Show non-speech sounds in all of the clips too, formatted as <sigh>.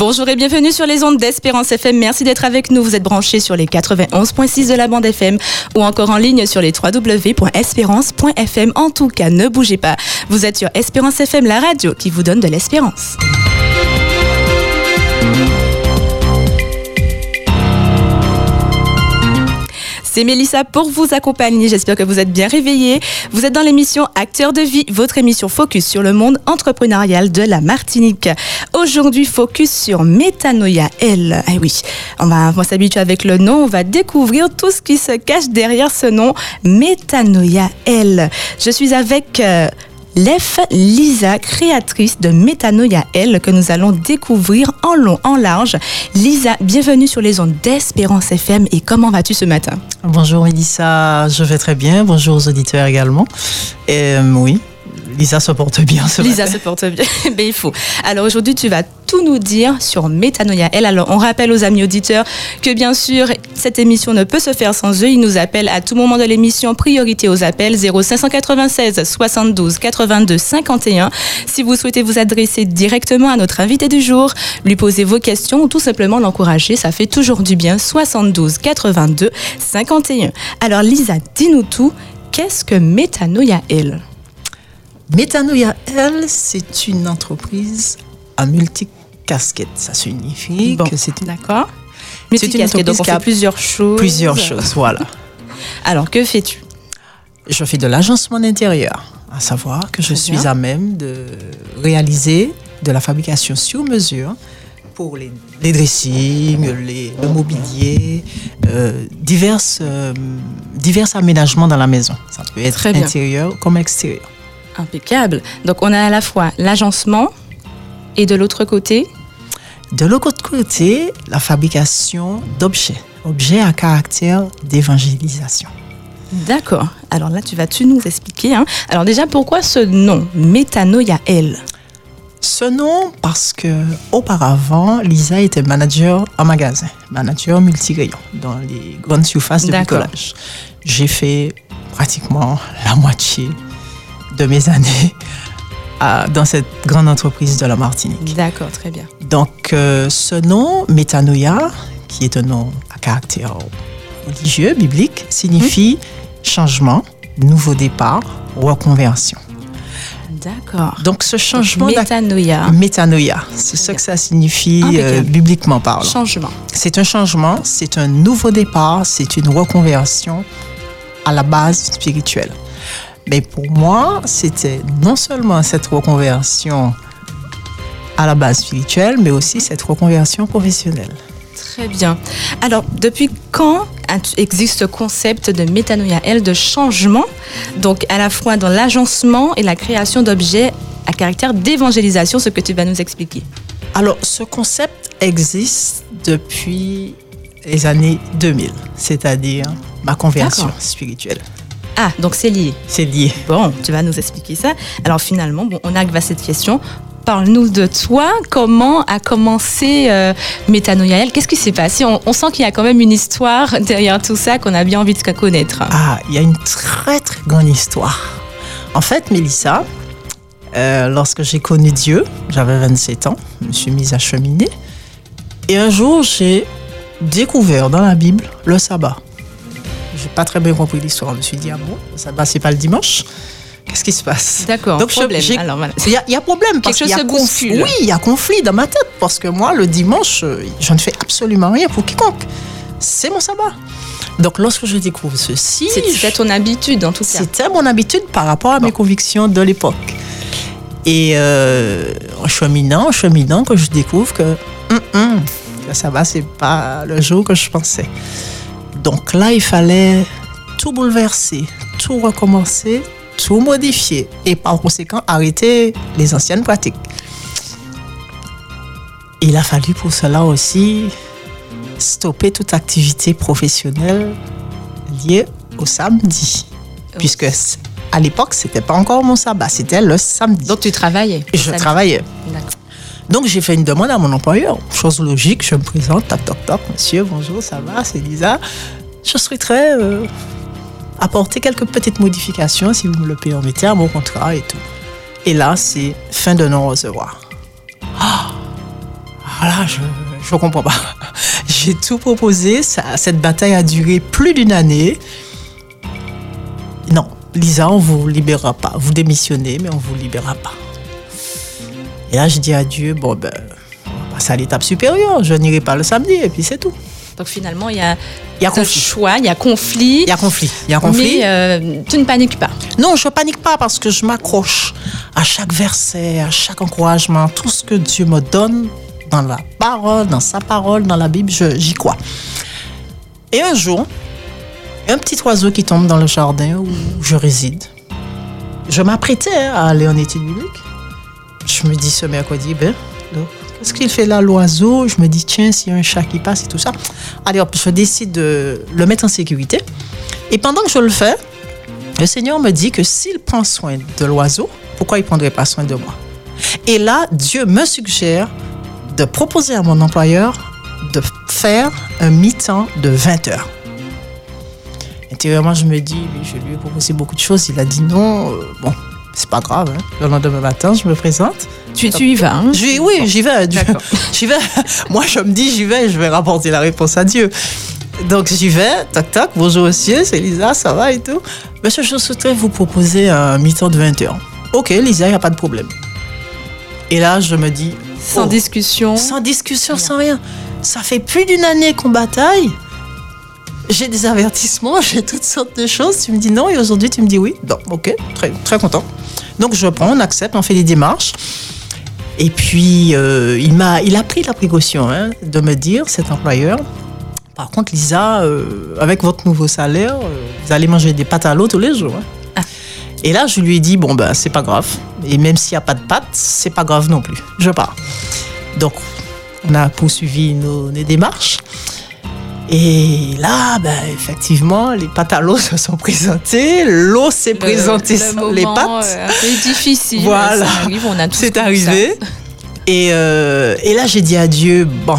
Bonjour et bienvenue sur les ondes d'Espérance FM. Merci d'être avec nous. Vous êtes branchés sur les 91.6 de la bande FM ou encore en ligne sur les www.espérance.fm. En tout cas, ne bougez pas. Vous êtes sur Espérance FM, la radio qui vous donne de l'espérance. C'est Mélissa pour vous accompagner. J'espère que vous êtes bien réveillés. Vous êtes dans l'émission Acteurs de vie, votre émission focus sur le monde entrepreneurial de la Martinique. Aujourd'hui, focus sur Métanoïa L. Eh oui, on va, s'habituer avec le nom. On va découvrir tout ce qui se cache derrière ce nom, Métanoïa L. Je suis avec euh, Lef Lisa, créatrice de Métanoïa L, que nous allons découvrir en long, en large. Lisa, bienvenue sur les ondes d'Espérance FM et comment vas-tu ce matin? Bonjour Elissa, je vais très bien. Bonjour aux auditeurs également. Euh, oui, Lisa se porte bien ce Lisa se porte bien, mais <laughs> ben, il faut. Alors aujourd'hui, tu vas tout nous dire sur Métanoïa Elle. Alors on rappelle aux amis auditeurs que bien sûr, cette émission ne peut se faire sans eux. Ils nous appellent à tout moment de l'émission. Priorité aux appels 0596 72 82 51. Si vous souhaitez vous adresser directement à notre invité du jour, lui poser vos questions ou tout simplement l'encourager, ça fait toujours du bien. 72 82 51. Alors Lisa, dis-nous tout. Qu'est-ce que Métanoïa Elle? Métanoïa, elle, c'est une entreprise à multicasquette. Ça signifie que c'est D'accord. Multicasquette, donc on fait plusieurs choses. Plusieurs choses, voilà. <laughs> Alors, que fais-tu? Je fais de l'agencement d'intérieur, à savoir que je suis à même de réaliser de la fabrication sur mesure pour les, dressings, les, le mobilier, euh, divers, euh, divers aménagements dans la maison. Ça peut être intérieur comme extérieur. Impeccable. Donc on a à la fois l'agencement et de l'autre côté? De l'autre côté, la fabrication d'objets, objets à caractère d'évangélisation. D'accord. Alors là, tu vas tu nous expliquer. Hein? Alors déjà, pourquoi ce nom, Métanoïa L? Ce nom parce que auparavant, Lisa était manager en magasin, manager multi dans les grandes surfaces de bricolage. J'ai fait pratiquement la moitié de mes années dans cette grande entreprise de la Martinique. D'accord, très bien. Donc, euh, ce nom, Métanoïa, qui est un nom à caractère religieux, biblique, signifie changement, nouveau départ, reconversion. D'accord. Donc ce changement métanoïa. Métanoïa, c'est ce que ça signifie euh, bibliquement parlant. Changement. C'est un changement, c'est un nouveau départ, c'est une reconversion à la base spirituelle. Mais pour moi, c'était non seulement cette reconversion à la base spirituelle, mais aussi cette reconversion professionnelle. Très bien. Alors, depuis quand existe ce concept de métanoïa L, de changement, donc à la fois dans l'agencement et la création d'objets à caractère d'évangélisation, ce que tu vas nous expliquer Alors, ce concept existe depuis les années 2000, c'est-à-dire ma conversion spirituelle. Ah, donc c'est lié. C'est lié. Bon, tu vas nous expliquer ça. Alors finalement, bon, on arrive à cette question. Parle-nous de toi. Comment a commencé euh, Qu'est-ce qui s'est passé? On, sent qu'il y a quand même une histoire <laughs> derrière tout ça qu'on a bien envie de connaître. Ah, il y a une très très grande histoire. En fait, Mélissa, euh, lorsque j'ai connu Dieu, j'avais 27 ans, je me suis mise à cheminer. Et un jour, j'ai découvert dans la Bible le sabbat j'ai pas très bien compris l'histoire. Je me suis dit, ah bon, ça c'est pas le dimanche Qu'est-ce qui se passe D'accord, Donc, problème. Il y, a problème parce qu'il y a conflit. Oui, il y a conflit dans ma tête parce que moi, le dimanche, je ne fais absolument rien pour quiconque. C'est mon sabbat. Donc, lorsque je découvre ceci. C'était ton habitude, en tout cas. C'était mon habitude par rapport à mes convictions de l'époque. Et euh, en cheminant, en cheminant, que je découvre que, hum, hum, le sabbat, c'est pas le jour que je pensais. Donc là, il fallait tout bouleverser, tout recommencer, tout modifier et par conséquent arrêter les anciennes pratiques. Il a fallu pour cela aussi stopper toute activité professionnelle liée au samedi. Puisque à l'époque, c'était pas encore mon sabbat, c'était le samedi. Donc tu travaillais Je travaillais. Donc j'ai fait une demande à mon employeur. Chose logique, je me présente, toc toc toc, monsieur, bonjour, ça va, c'est Lisa. Je souhaiterais euh, apporter quelques petites modifications, si vous me le permettez, à mon contrat et tout. Et là, c'est fin de non-recevoir. Ah, là, je ne comprends pas. <laughs> J'ai tout proposé. Cette bataille a duré plus d'une année. Non, Lisa, on vous libérera pas. Vous démissionnez, mais on vous libérera pas. Et là, je dis à Dieu, bon, ben, on va passer à l'étape supérieure. Je n'irai pas le samedi, et puis c'est tout. Donc finalement, il y a, Il y a conflit. choix, il y a conflit. Il y a conflit. Il y a conflit. Mais euh, tu ne paniques pas. Non, je panique pas parce que je m'accroche à chaque verset, à chaque encouragement, tout ce que Dieu me donne dans la parole, dans sa parole, dans la Bible, j'y crois. Et un jour, un petit oiseau qui tombe dans le jardin où je réside. Je m'apprêtais à aller en études bibliques. Je me dis ce mercredi, ben, qu'est-ce qu'il fait là, l'oiseau? Je me dis, tiens, s'il y a un chat qui passe et tout ça. Allez hop, je décide de le mettre en sécurité. Et pendant que je le fais, le Seigneur me dit que s'il prend soin de l'oiseau, pourquoi il ne prendrait pas soin de moi? Et là, Dieu me suggère de proposer à mon employeur de faire un mi-temps de 20 heures. Intérieurement, je me dis, je lui ai proposé beaucoup de choses. Il a dit non. Euh, bon, c'est pas grave. hein. Le lendemain matin, je me présente. Tu, tu y vas. hein oui, j'y vais. <laughs> J'y vais. Moi, je me dis, j'y vais, je vais rapporter la réponse à Dieu. Donc, j'y vais, tac, tac, bonjour monsieur, c'est Lisa, ça va et tout? Monsieur, je souhaiterais vous proposer un mi-temps de 20 heures. Ok, Lisa, il n'y a pas de problème. Et là, je me dis, Sans oh, discussion. sans discussion, sans rien. Ça fait plus d'une année qu'on bataille. J'ai des avertissements, <laughs> j'ai toutes sortes de choses. Tu me dis non et aujourd'hui tu me dis oui. Donc, ok, très, très content. Donc je prends, on accepte, on fait les démarches. Et puis euh, il, m'a, il a pris la précaution hein, de me dire, cet employeur, par contre Lisa, euh, avec votre nouveau salaire, euh, vous allez manger des pâtes à l'eau tous les jours. hein. Ah. Et là je lui ai dit, bon ben c'est pas grave. Et même s'il n'y a pas de pâtes, c'est pas grave non plus. Je pars. Donc on a poursuivi nos, nos démarches. Et là, ben, effectivement, les pâtes à l'eau <laughs> se sont présentées, l'eau s'est Le- présentée le les pâtes. euh, un peu difficile. Voilà. Ça arrive, on a tous C'est arrivé. Et, euh, et là, j'ai dit à Dieu, bon,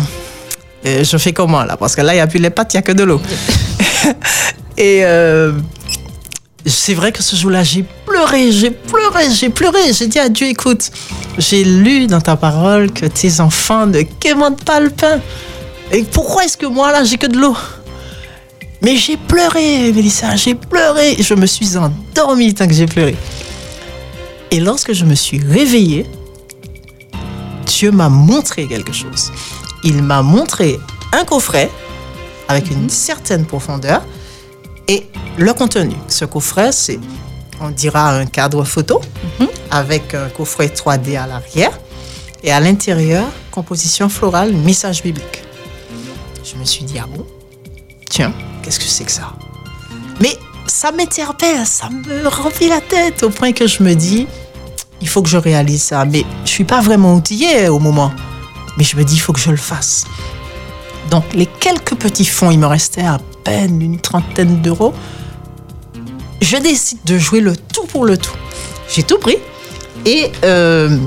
euh, je fais comment là? Parce que là, il n'y a plus les pâtes, il n'y a que de l'eau. <laughs> et euh, c'est vrai que ce jour-là, j'ai pleuré, j'ai pleuré, j'ai pleuré. J'ai dit à Dieu, écoute, j'ai lu dans ta parole que tes enfants ne quémandent pas le pain. Et pourquoi est-ce que moi, là, j'ai que de l'eau? Mais j'ai pleuré, Mélissa, j'ai pleuré. Je me suis endormie tant que j'ai pleuré. Et lorsque je me suis réveillée, Dieu m'a montré quelque chose. Il m'a montré un coffret avec une certaine profondeur et le contenu. Ce coffret, c'est, on dira, un cadre photo avec un coffret 3D à l'arrière et à l'intérieur, composition florale, message biblique. Je me suis dit, ah bon? Tiens, qu'est-ce que c'est que ça? Mais ça m'interpelle, ça me remplit la tête au point que je me dis, il faut que je réalise ça. Mais je suis pas vraiment outillée au moment. Mais je me dis, il faut que je le fasse. Donc, les quelques petits fonds, il me restait à peine une trentaine d'euros. Je décide de jouer le tout pour le tout. J'ai tout pris et euh,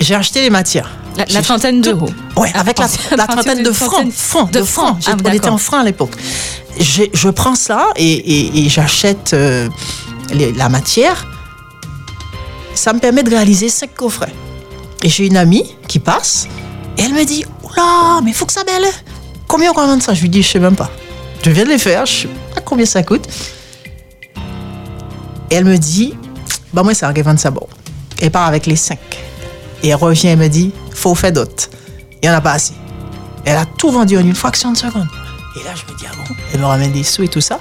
j'ai acheté les matières. La, la trentaine d'euros. Ouais, À avec la, partir trentaine de francs. trentaine francs, de de francs. Ah, on était en francs à l'époque. Je prends ça et, et- et j'achète euh, la matière. Ça me permet de réaliser cinq coffrets. Et j'ai une amie qui passe et elle me dit Oula, mais il faut que ça belle. Combien on commande ça? Je lui dis Je sais même pas. Je viens de les faire, je sais pas combien ça coûte. Et elle me dit Bah, moi, ça arrive vendre ça bon. Elle part avec les cinq. Et elle revient et me dit Faut faire d'autres. Il n'y en a pas assez. Elle a tout vendu en une fraction de seconde. Et là, je me dis Ah bon? Elle me ramène des sous et tout ça.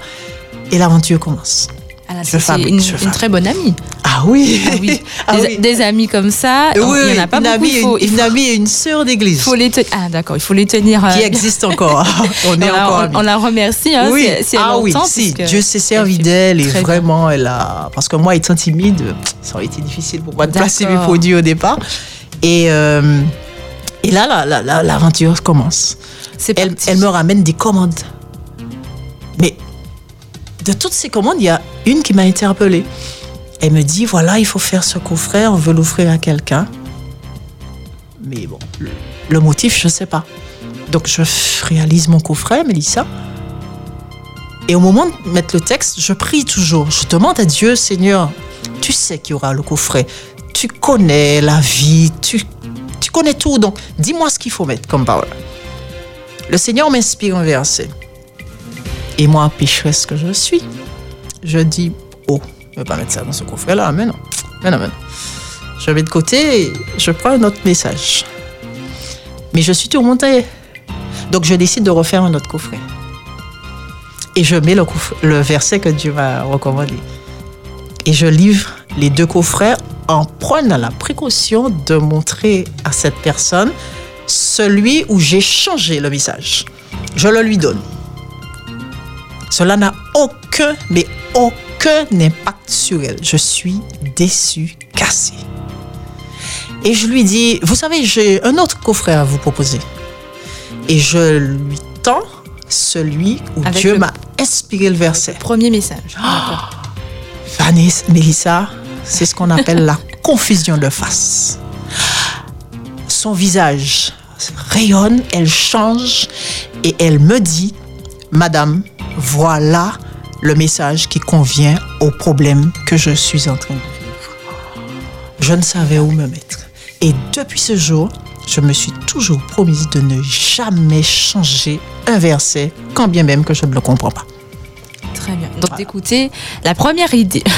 Et l'aventure commence. Ah c'est une, très bonne amie. Ah oui Ah oui. <laughs> Ah des, oui. des amis comme ça, Oui, il n'y en a pas une beaucoup. amie, il faut, une, faut- amie et une sœur d'église faut les tenir. Ah d'accord, il faut les tenir. euh, qui existe encore. <laughs> on est la, encore on- amis. on la remercie hein, oui, si, si elle ah oui, si, Dieu s'est servi d'elle et bien. vraiment elle a parce que moi étant timide, ça aurait été difficile pour moi de placer mes produits au départ. Et euh, et là la- la- la- l'aventure commence. Elle me ramène des commandes. Mais de toutes ces commandes, il y a une qui m'a interpellée. Elle me dit voilà, il faut faire ce coffret, on veut l'offrir à quelqu'un. Mais bon, le, motif, je ne sais pas. Donc je réalise mon coffret, Mélissa. Et au moment de mettre le texte, je prie toujours. Je demande à Dieu, Seigneur, tu sais qu'il y aura le coffret. Tu connais la vie, tu, tu connais tout, donc dis-moi ce qu'il faut mettre comme parole. Le Seigneur m'inspire un verset. Et moi, pécheresse que je suis, je dis, oh, je vais pas mettre ça dans ce coffret-là, mais non, mais non, mais non. Je mets de côté et je prends un autre message. Mais je suis tourmentée. Donc je décide de refaire un autre coffret. Et je mets le verset que Dieu m'a recommandé. Et je livre les deux coffrets en prenant la précaution de montrer à cette personne celui où j'ai changé le message. Je le lui donne. Cela n'a aucun, mais aucun impact sur elle. Je suis déçu, cassé. Et je lui dis, vous savez, j'ai un autre coffret à vous proposer. Et je lui tends celui où Avec Dieu le- m'a inspiré le verset. Premier message. D'accord. Vanessa, Mélissa, c'est ce qu'on appelle la <laughs> confusion de face. Son visage rayonne, elle change et elle me dit, Madame, voilà le message qui convient au problème que je suis en train de vivre. Je ne savais où me mettre. Et depuis ce jour, je me suis toujours promise de ne jamais changer un verset, quand bien même que je ne le comprends pas. Très bien. Donc d'écouter la première idée. <laughs>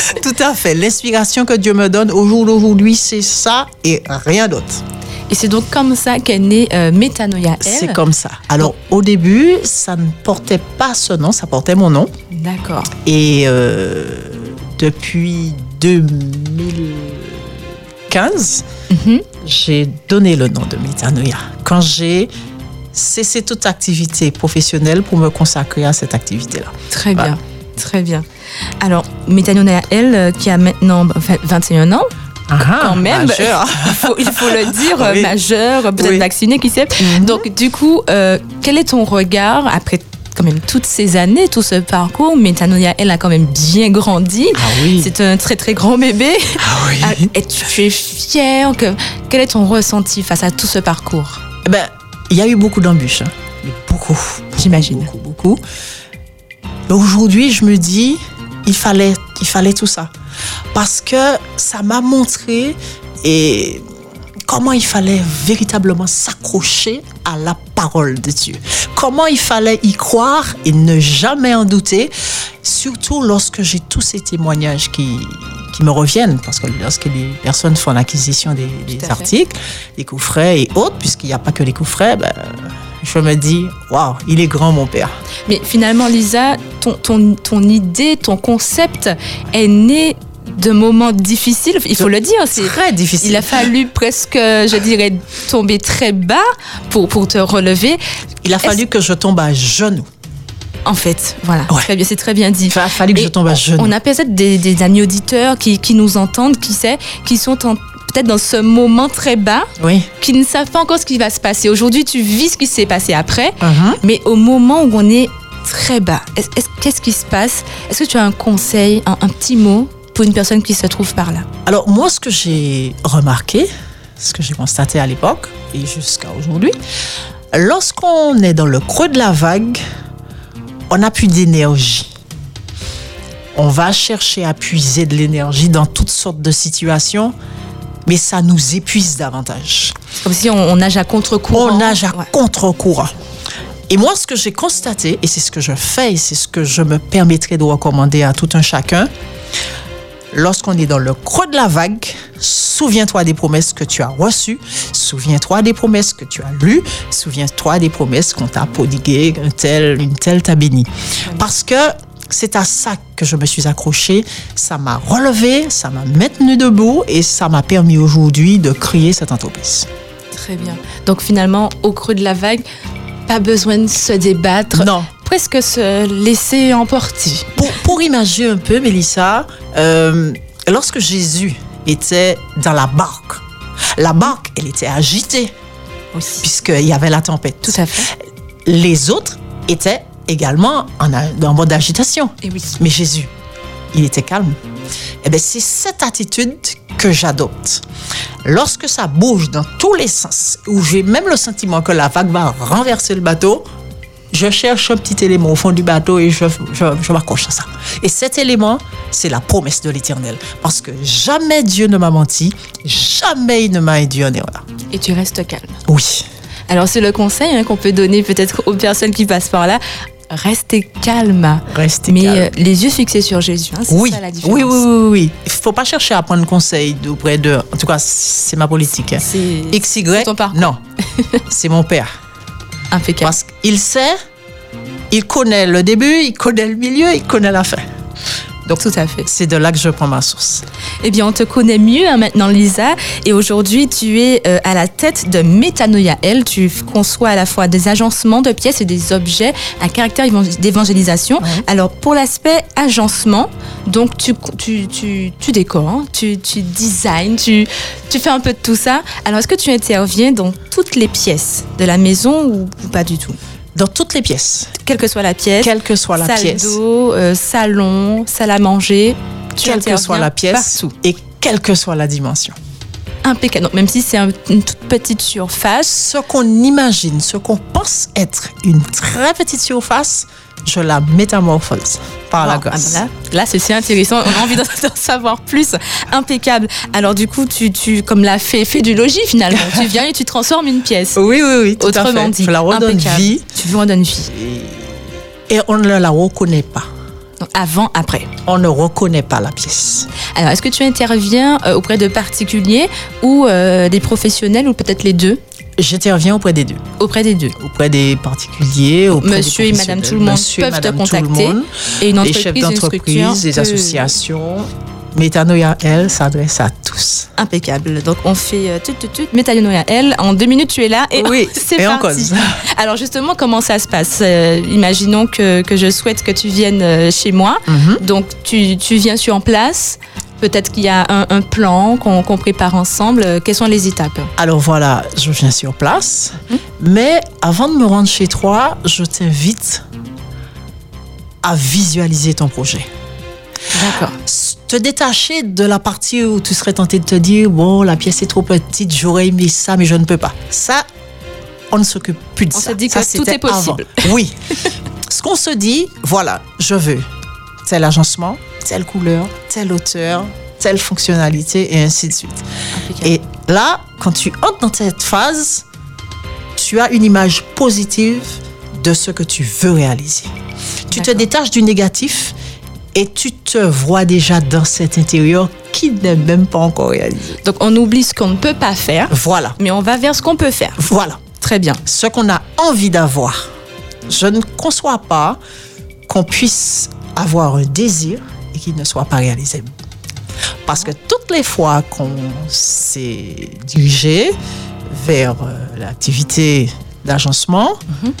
<laughs> Tout à fait. L'inspiration que Dieu me donne au jour d'aujourd'hui, c'est ça et rien d'autre. Et c'est donc comme ça qu'est née euh, Métanoïa Elle. C'est comme ça. Alors, au début, ça ne portait pas ce nom, ça portait mon nom. D'accord. Et euh, depuis 2015, Mhm. j'ai donné le nom de Métanoïa. Quand j'ai cessé toute activité professionnelle pour me consacrer à cette activité-là. Très bien. Très bien. Alors, Métanoïa Elle, euh, qui a maintenant bah, vingt- 21 ans, quand même, il, faut, il faut le dire, Oui. majeur, peut-être Oui. vacciné, qui sait. Donc, du coup, euh, quel est ton regard après quand même toutes ces années, tout ce parcours? Métanoïa Elle a quand même bien grandi. Ah oui. C'est un très très grand bébé. Ah oui. Ah, Et tu, es fier que quel est ton ressenti face à tout ce parcours? Eh Ben, il y a eu beaucoup d'embûches. hein. Mais Beaucoup. J'imagine. Beaucoup, beaucoup. Aujourd'hui, je me dis, il fallait, il fallait tout ça. Parce que ça m'a montré et comment il fallait véritablement s'accrocher à la parole de Dieu. Comment il fallait y croire et ne jamais en douter, surtout lorsque j'ai tous ces témoignages qui, qui me reviennent. Parce que lorsque les personnes font l'acquisition des, articles, des coffrets et autres, puisqu'il n'y a pas que les coffrets, ben, je me dis, waouh, il est grand mon père. Mais finalement, Lisa, ton, ton, ton idée, ton concept est né de moments difficiles, il faut le dire. C'est Très difficile. Il a fallu presque, je dirais, tomber très bas pour, pour te relever. Il a fallu que je tombe à genoux. En fait, voilà, Ouais. c'est très bien dit. Il a fallu que Et je tombe à genoux. On a peut-être des, des amis auditeurs qui, qui nous entendent, qui sait, qui sont en- peut-être dans ce moment très bas, Oui. qui ne savent pas encore ce qui va se passer. Aujourd'hui, tu vis ce qui s'est passé après, Mhm. mais au moment où on est très bas, est-ce- est-ce- qu'est-ce qui se passe? Est-ce que tu as un conseil, un, un petit mot? Pour une personne qui se trouve par là Alors moi, ce que j'ai remarqué, ce que j'ai constaté à l'époque et jusqu'à aujourd'hui, lorsqu'on est dans le creux de la vague, on n'a plus d'énergie. On va chercher à puiser de l'énergie dans toutes sortes de situations, mais ça nous épuise davantage. Comme si on, on nage à contre-courant. On nage à Ouais. contre-courant. Et moi, ce que j'ai constaté, et c'est ce que je fais, et c'est ce que je me permettrai de recommander à tout un chacun, lorsqu'on est dans le creux de la vague, souviens-toi des promesses que tu as reçues, souviens-toi des promesses que tu as lues, souviens-toi des promesses qu'on t'a prodiguées, un tel, une telle t'a béni. Parce que c'est à ça que je me suis accrochée, ça m'a relevé, ça m'a maintenu debout et ça m'a permis aujourd'hui de créer cette entreprise. Très bien. Donc finalement, au creux de la vague, pas besoin de se débattre, Non, presque se laisser emporter. Pour, pour imaginer un peu, Mélissa, euh, lorsque Jésus était dans la barque, la barque, elle était agitée, puisqu'il y avait la tempête. Tout à fait. Les autres étaient également en, en mode d'agitation. Et oui. Mais Jésus, il était calme. Eh bien, c'est cette attitude que j'adopte. Lorsque ça bouge dans tous les sens, où j'ai même le sentiment que la vague va renverser le bateau, je cherche un petit élément au fond du bateau et je, je, je m'accroche à ça. Et cet élément, c'est la promesse de l'Éternel. Parce que jamais Dieu ne m'a menti, jamais il ne m'a induit en erreur. Et tu restes calme. Oui. Alors c'est le conseil hein, qu'on peut donner peut-être aux personnes qui passent par là. Restez calme. Restez Mais calme. euh, les yeux fixés sur Jésus, hein, oui. ça la différence. oui, oui, oui, oui. Il faut pas chercher à prendre conseil auprès de. En tout cas, c'est ma politique. hein. C'est ton parcours. Non. <laughs> c'est mon père. Parce qu'il sait, il connaît le début, il connaît le milieu, il connaît la fin. Donc tout à fait. C'est de là que je prends ma source. Eh bien, on te connaît mieux hein, maintenant, Lisa. Et aujourd'hui, tu es euh, à la tête de Metanoia L. Tu conçois à la fois des agencements de pièces et des objets à caractère évang- d'évangélisation. Alors, pour l'aspect agencement, donc tu, tu, tu, tu décores, hein, tu, tu designs, tu, tu fais un peu de tout ça. Alors, est-ce que tu interviens dans toutes les pièces de la maison ou, ou pas du tout? Dans toutes les pièces, Quelle que soit la pièce, quelle que soit la salle pièce, d'eau, euh, salon, salle à manger. quelle que soit la pièce Partout. et quelle que soit la dimension. Impeccable. Donc, même si c'est un- une toute petite surface, Ce qu'on imagine, ce qu'on pense être une très petite surface, je la métamorphose par la Wow, ah ben là, là, c'est si intéressant. On a envie <laughs> d'en savoir plus. Impeccable. Alors du coup, tu, tu comme l'a fait, fait du logis finalement. tu viens et tu transformes une pièce. Oui, oui, oui, tout à Autrement fait. dit, Je la redonne impeccable. vie Tu lui redonnes vie. et on ne la reconnaît pas. Donc, avant, après. On ne reconnaît pas la pièce. Alors, est-ce que tu interviens euh, auprès de particuliers ou euh, des professionnels ou peut-être les deux? J'interviens auprès des deux. Auprès des deux. Auprès des particuliers, auprès Monsieur des et madame tout le monde Monsieur peuvent te contacter. Et une les chefs entreprise, une structure. d'entreprise, des associations. Métanoïa, elle, s'adresse à tous. Impeccable. Donc on fait euh, tout, tout, tout. Métallionoïa L. En deux minutes, tu es là et Oui, <laughs> c'est en parti. cause. <laughs> Alors justement, comment ça se passe? Euh, Imaginons que, que je souhaite que tu viennes euh, chez moi. Mhm. Donc tu, tu viens sur place. Peut-être qu'il y a un, un plan qu'on qu'on prépare ensemble. Quelles sont les étapes? Alors voilà, je viens sur place. Mais avant de me rendre chez toi, je t'invite à visualiser ton projet. D'accord. Te détacher de la partie où tu serais tenté de te dire bon, la pièce est trop petite, j'aurais aimé ça, mais je ne peux pas. Ça, on ne s'occupe plus de On ça. se dit Ça, que tout c'était est possible. avant. Oui. <laughs> Ce qu'on se dit, voilà, je veux tel agencement, telle couleur, telle hauteur, telle fonctionnalité, et ainsi de suite. Et là, quand tu entres dans cette phase, tu as une image positive de ce que tu veux réaliser. Tu te détaches du négatif et tu te vois déjà dans cet intérieur qui n'est même pas encore réalisé. Donc on oublie ce qu'on ne peut pas faire, Voilà, mais on va vers ce qu'on peut faire. voilà. Très bien. Ce qu'on a envie d'avoir. Je ne conçois pas qu'on puisse avoir un désir et qu'il ne soit pas réalisé. Parce que toutes les fois qu'on s'est dirigé vers euh, l'activité d'agencement,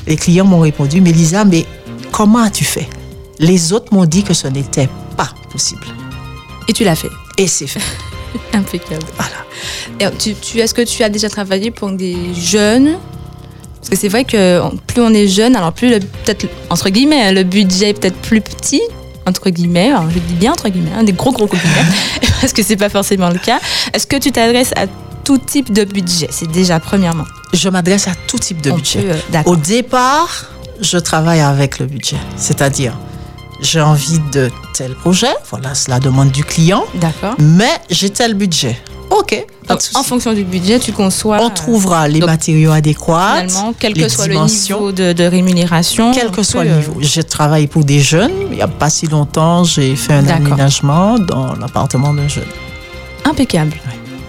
les clients m'ont répondu, mais Lisa, mais comment as-tu fait? Les autres m'ont dit que ce n'était pas possible. Et tu l'as fait. Et c'est fait. <laughs> Impeccable. Voilà. Et tu, tu- Est-ce que tu as déjà travaillé pour des jeunes? Parce que c'est vrai que plus on est jeune, alors plus le- peut-être entre guillemets hein, le budget est peut-être plus petit entre guillemets. Alors je dis bien entre guillemets, hein, des gros gros guillemets, <laughs> parce que c'est pas forcément le cas. Est-ce que tu t'adresses à tout type de budget? C'est déjà premièrement. Je m'adresse à tout type de On budget. peut, euh. Au départ, je travaille avec le budget. C'est-à-dire, j'ai envie de tel projet, voilà, cela demande du client, D'accord. mais j'ai tel budget. OK, Donc, en fonction du budget, tu conçois. On trouvera les donc, matériaux adéquats, Finalement, quel que soit le niveau de, de rémunération. quel que soit le euh, niveau. Je travaille pour des jeunes. Il n'y a pas si longtemps, j'ai fait un aménagement dans l'appartement d'un jeune. Impeccable.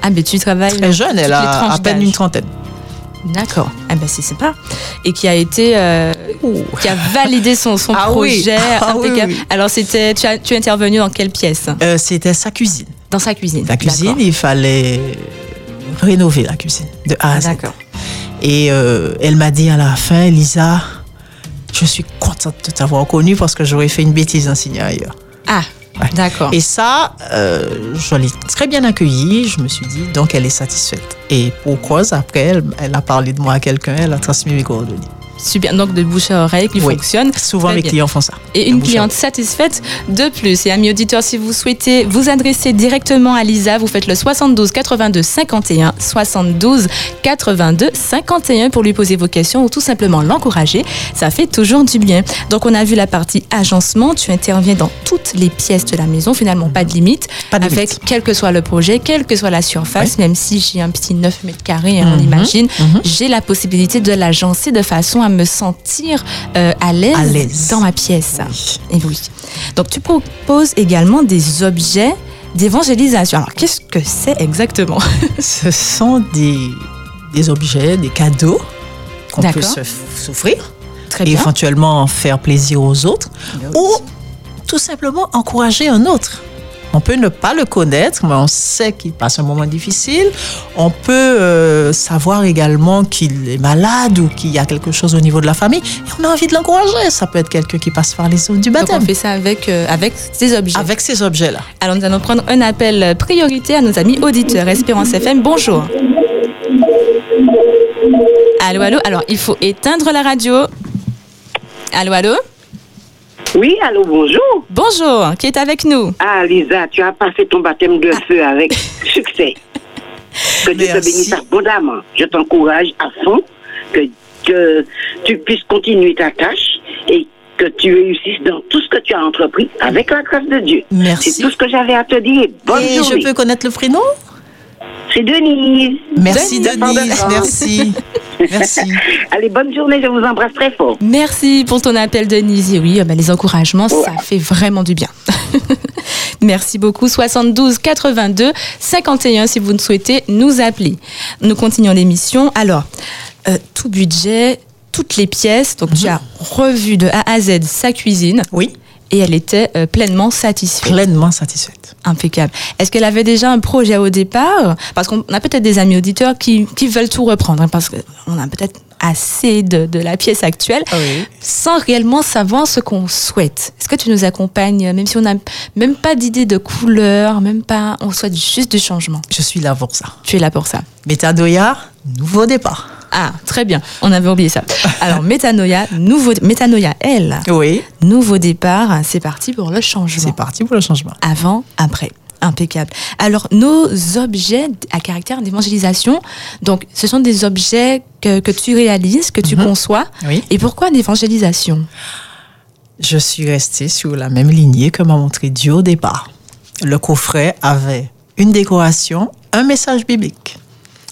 Ah, mais tu travailles. Très jeune, elle a à peine une trentaine. D'accord. Ah ben c'est sympa. Et qui a été, euh, qui a validé son, son <laughs> Ah oui. projet. Ah oui, impeccable. oui. Alors c'était, tu as, tu es intervenu dans quelle pièce? Euh, C'était sa cuisine. Dans sa cuisine. La cuisine, il fallait rénover la cuisine de A à Z. D'accord. Et euh, elle m'a dit à la fin, Lisa, je suis contente de t'avoir connue parce que j'aurais fait une bêtise en signant ailleurs. Ah, Ouais. d'accord. Et ça, euh, je l'ai très bien accueillie. Je me suis dit, donc elle est satisfaite. Et pour cause, après, elle, elle a parlé de moi à quelqu'un, elle a transmis mes coordonnées. Super, donc de bouche à oreille qui Oui. fonctionne. Souvent, mes bien. clients font ça. Et une cliente satisfaite de plus. Et amis auditeurs, si vous souhaitez vous adresser directement à Lisa, vous faites le 72 82 51 72 82 51 pour lui poser vos questions ou tout simplement l'encourager. Ça fait toujours du bien. Donc on a vu la partie agencement. Tu interviens dans toutes les pièces de la maison. Finalement, pas de limite. Pas de avec limite. quel que soit le projet, quelle que soit la surface, même si j'ai un petit 9 mètres carrés, hein, on Mhm. imagine, Mhm. j'ai la possibilité de l'agencer de façon à me sentir euh, à l'aise dans ma pièce. Oui. Et oui. Donc, tu proposes également des objets d'évangélisation. Alors, qu'est-ce que c'est exactement? <laughs> Ce sont des, des objets, des cadeaux qu'on peut s'offrir, éventuellement faire plaisir aux autres, ou tout simplement encourager un autre. On peut ne pas le connaître, mais on sait qu'il passe un moment difficile. On peut euh, savoir également qu'il est malade ou qu'il y a quelque chose au niveau de la famille. Et on a envie de l'encourager. Ça peut être quelqu'un qui passe par les eaux du Donc, baptême. on fait ça avec, euh, avec ces objets. Avec ces objets-là. Alors, nous allons prendre un appel priorité à nos amis auditeurs. Espérance FM, bonjour. Allô, allô? Alors, il faut éteindre la radio. Allô, allô? Oui, allô, bonjour. Bonjour. Qui est avec nous? Ah, Lisa, tu as passé ton baptême de feu avec <laughs> succès. Que Dieu te bénisse abondamment. Je t'encourage à fond que, que tu puisses continuer ta tâche et que tu réussisses dans tout ce que tu as entrepris avec la grâce de Dieu. Merci. C'est tout ce que j'avais à te dire. Bonne Et journée. je peux connaître le prénom? C'est Denise. Merci Denise. Denise, merci. Merci. <laughs> Allez, bonne journée, je vous embrasse très fort. Merci pour ton appel, Denise. Et oui, euh, bah, les encouragements, ça fait vraiment du bien. <laughs> Merci beaucoup. 72 82 51 si vous ne souhaitez nous appeler. Nous continuons l'émission. Alors, euh, tout budget, toutes les pièces. Donc, tu as revu de A à Z sa cuisine Oui, et elle était euh, pleinement satisfaite. pleinement satisfaite. Impeccable. Est-ce qu'elle avait déjà un projet au départ? Parce qu'on a peut-être des amis auditeurs qui, qui veulent tout reprendre, hein, parce qu'on a peut-être assez de, de la pièce actuelle Oui. sans réellement savoir ce qu'on souhaite. Est-ce que tu nous accompagnes, même si on n'a même pas d'idée de couleur, même pas, on souhaite juste du changement? Je suis là pour ça. Tu es là pour ça. Métadoya, nouveau départ. Ah, très bien. On avait oublié ça. <laughs> Alors, Métanoïa, nouveau, Métanoïa, elle, Oui, nouveau départ, c'est parti pour le changement. c'est parti pour le changement. avant, après. Impeccable. Alors, nos objets à caractère d'évangélisation, donc, ce sont des objets que, que tu réalises, que tu Mhm. conçois. Oui. Et pourquoi d'évangélisation Je suis restée sur la même lignée que m'a montré Dieu au départ. Le coffret avait une décoration, un message biblique.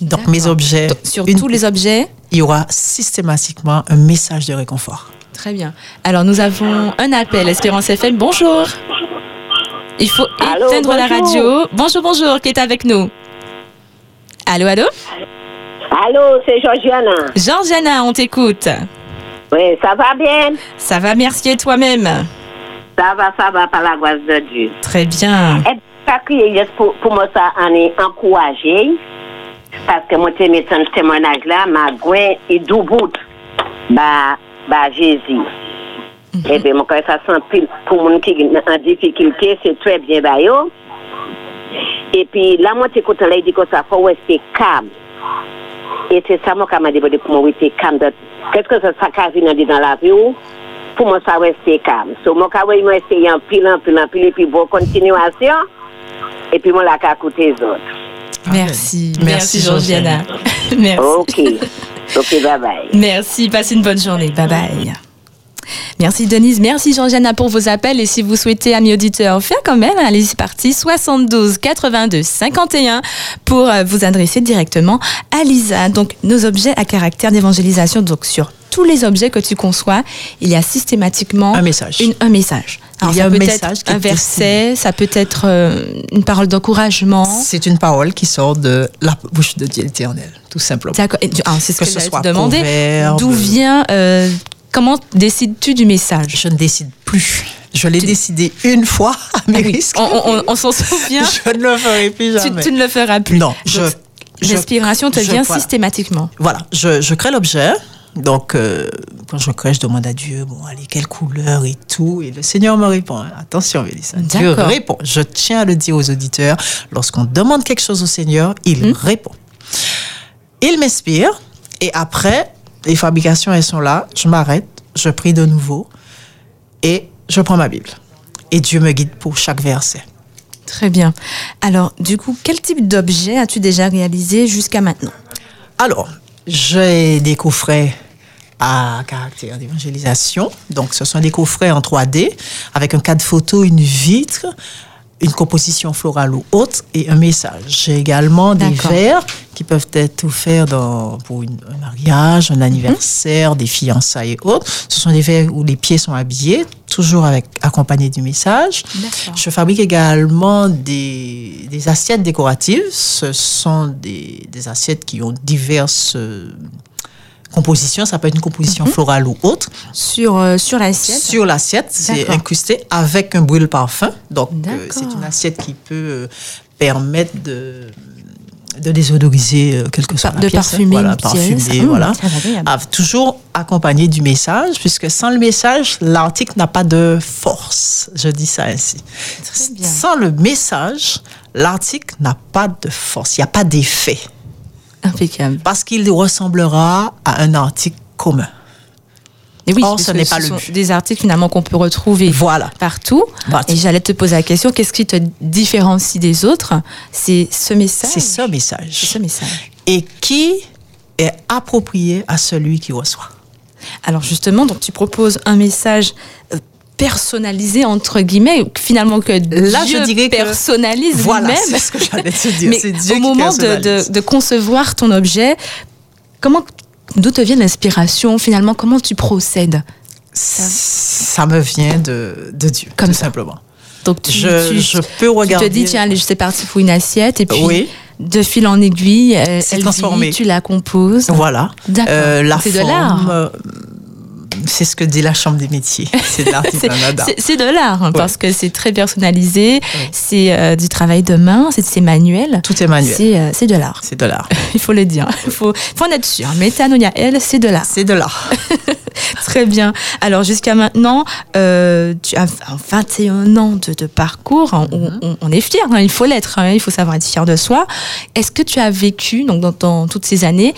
Donc mes objets, Donc, Sur une- tous les objets il y aura systématiquement un message de réconfort. Très bien. Alors, nous avons un appel. Espérance FM, bonjour. Il faut Allô, éteindre la bonjour. radio. Bonjour, bonjour, qui est avec nous? Allô, allô? Allô, c'est Georgiana. Georgiana, on t'écoute. Oui, ça va bien? Ça va, merci et toi-même? Ça va, ça va par la grâce de Dieu. Très bien. Et pour, pour moi ça en est encouragé. Parce que moi, t'es médecin ce témoignage là, ma gouin et d'où bout. Bah, bah, Jésus. Et bien, moi, quand ça sent pile pour mon qui est en difficulté, c'est très bien, bah, yo. Et puis, là, moi, t'écoutes, là, il dit que ça faut rester calme. Et c'est ça, moi, qui m'a dit pour moi, rester calme. de- Qu'est-ce que ça, ça qu'a dit dans la vie, ou? Pour moi, ça rester calme. So, moi, quand moi, essayer en pile, en pile, en pile, et puis, bon, continuation. Et puis, moi, là, qu'à écouter les autres. Merci. Merci, Merci, Georgiana. <laughs> Merci. OK. OK, bye bye. Merci, passez une bonne journée. Bye bye. Merci Denise, merci Georgiana pour vos appels et si vous souhaitez, amis auditeurs, faire quand même, allez, c'est parti, 72 82 51 pour euh, vous adresser directement à Lisa. Donc, nos objets à caractère d'évangélisation, donc sur tous les objets que tu conçois, il y a systématiquement Un message. une- un message. Il y ça a un peut message être un verset, ça peut être euh, une parole d'encouragement. C'est une parole qui sort de la bouche de Dieu éternel, tout simplement. D'accord. Ah, c'est ce que, Que ce te demander. proverbe. D'où vient, euh, comment décides-tu du message? Je ne décide plus. Je l'ai décidé une fois <laughs> à mes Ah oui, risques. on, on- on s'en souvient. <laughs> Je ne le ferai plus jamais. tu ne le feras plus. Non, je- je- L'inspiration te je- vient systématiquement. Voilà, je, je crée l'objet. Donc, euh, quand je crée, je demande à Dieu, bon, allez, quelle couleur et tout. Et le Seigneur me répond. Attention, Mélissa. Dieu répond. Je tiens à le dire aux auditeurs. Lorsqu'on demande quelque chose au Seigneur, il Hmm? répond. Il m'inspire. Et après, les fabrications, elles sont là, je m'arrête, je prie de nouveau et je prends ma Bible. Et Dieu me guide pour chaque verset. Très bien. Alors, du coup, quel type d'objet as-tu déjà réalisé jusqu'à maintenant? Alors, j'ai des coffrets à caractère d'évangélisation. Donc, ce sont des coffrets en 3D avec un cadre photo, une vitre, une composition florale ou autre et un message. J'ai également des verres qui peuvent être offerts dans, pour une- un mariage, un anniversaire, des fiançailles et autres. Ce sont des verres où les pieds sont habillés, toujours avec accompagnés du message. Je fabrique également des, des assiettes décoratives. Ce sont des, des assiettes qui ont diverses euh, compositions. Ça peut être une composition florale ou autre. Sur, euh, sur l'assiette Sur l'assiette, c'est incrusté avec un brûle parfum. Donc, euh, c'est une assiette qui peut euh, permettre de, de désodoriser euh, quelque soit la de pièce, hein. parfumer voilà, pièce. parfumer, Mmh, voilà. Ah, toujours accompagné du message, puisque sans le message, l'article n'a pas de force. Je dis ça ainsi. Très bien. Sans le message, l'article n'a pas de force. Il n'y a pas d'effet. Impeccable. Parce qu'il ressemblera à un article commun. Et oui, Or, ce que n'est pas le sont but. des articles finalement qu'on peut retrouver Voilà. partout. Et j'allais te poser la question, qu'est-ce qui te différencie des autres? C'est ce message. C'est ce message. C'est ce message. et qui est approprié à celui qui reçoit? Alors justement, donc tu proposes un message euh, personnalisé entre guillemets, finalement que Là, je Dieu que- personnalise Voilà, lui-même. c'est ce que j'allais te dire. <laughs> Mais C'est Dieu au moment de- de concevoir ton objet, comment, d'où te vient l'inspiration finalement Comment tu procèdes Ça me vient de, de Dieu, Comme tout ça. simplement. Donc tu, Je, tu- je peux tu regarder. te dis tiens allez c'est parti pour une assiette et puis Oui. de fil en aiguille elle, transformé. vit, tu la composes. Voilà. D'accord. Euh, la C'est de forme, l'art. C'est ce que dit la Chambre des métiers. C'est de d'art. <laughs> C'est de l'art hein, Ouais. parce que c'est très personnalisé, c'est euh, du travail de main, c'est manuel. Tout est manuel. C'est euh, de l'art. C'est de l'art. <laughs> Il faut le dire. Il faut, faut en être sûr. Mais Tanonia, elle, c'est de l'art. C'est de l'art. <laughs> Très bien. Alors, jusqu'à maintenant, euh, tu as 21 ans de, de parcours. On, Mhm. on- on est fiers, hein, il faut l'être. hein, il faut savoir être fier de soi. Est-ce que tu as vécu, donc dans, dans toutes ces années,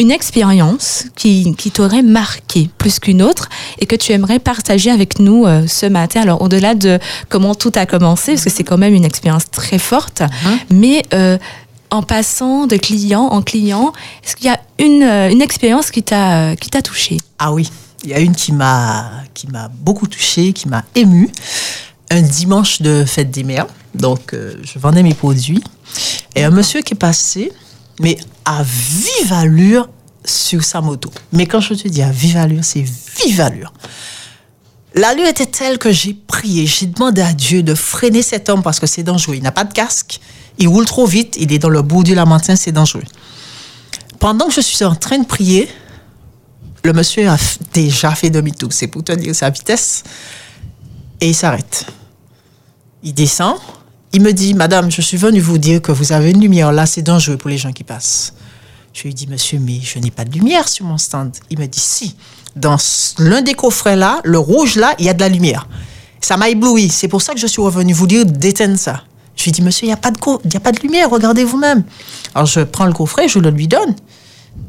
une expérience qui, qui t'aurait marqué plus qu'une autre et que tu aimerais partager avec nous euh, ce matin. Alors, au-delà de comment tout a commencé, parce que c'est quand même une expérience très forte, Mhm. mais euh, en passant de client en client, est-ce qu'il y a une, euh, une expérience qui t'a qui t'a touché? Ah oui, il y a une qui m'a qui m'a beaucoup touchée, qui m'a émue. Un dimanche de fête des mères, donc euh, je vendais mes produits. Et un monsieur qui est passé, mais à vive allure sur sa moto. Mais quand je te dis à vive allure, c'est vive allure. L'allure était telle que j'ai prié, j'ai demandé à Dieu de freiner cet homme parce que c'est dangereux. Il n'a pas de casque, il roule trop vite, il est dans le bout du Lamentin, c'est dangereux. Pendant que je suis en train de prier, le monsieur a déjà fait demi-tour. C'est pour te dire sa vitesse. Et il s'arrête. Il descend. Il me dit, Madame, je suis venu vous dire que vous avez une lumière là, c'est dangereux pour les gens qui passent. Je lui dis, Monsieur, mais je n'ai pas de lumière sur mon stand. Il me dit, si. Dans l'un des coffrets là, le rouge là, il y a de la lumière. Ça m'a ébloui. C'est pour ça que je suis revenu vous dire d'éteindre ça. Je lui dis, Monsieur, il n'y a, pas de y a pas de lumière, regardez vous-même. Alors je prends le coffret, je le lui donne.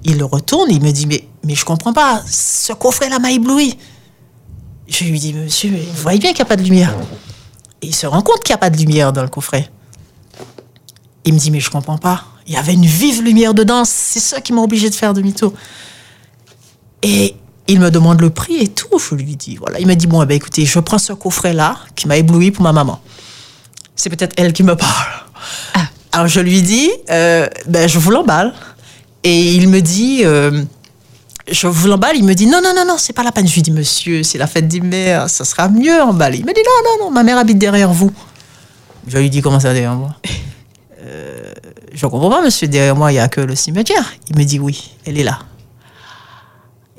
Il le retourne, il me dit, mais, mais je comprends pas, ce coffret-là m'a ébloui. Je lui dis, monsieur, vous voyez bien qu'il n'y a pas de lumière. Et il se rend compte qu'il n'y a pas de lumière dans le coffret. Il me dit, mais je comprends pas. Il y avait une vive lumière dedans, c'est ça qui m'a obligé de faire demi-tour. Et il me demande le prix et tout. Je lui dis, voilà. Il m'a dit, bon, eh ben, écoutez, je prends ce coffret-là qui m'a ébloui pour ma maman. C'est peut-être elle qui me parle. Alors je lui dis, euh, ben, je vous l'emballe. Et il me dit, euh, je vous l'emballe. Il me dit, non, non, non, non, c'est pas la peine. Je lui dis, monsieur, c'est la fête des mères, ça sera mieux emballé. Il me dit, non, non, non, ma mère habite derrière vous. Je lui dis, comment ça derrière moi <laughs> Euh, Je comprends pas, monsieur, derrière moi, il n'y a que le cimetière. Il me dit, oui, elle est là.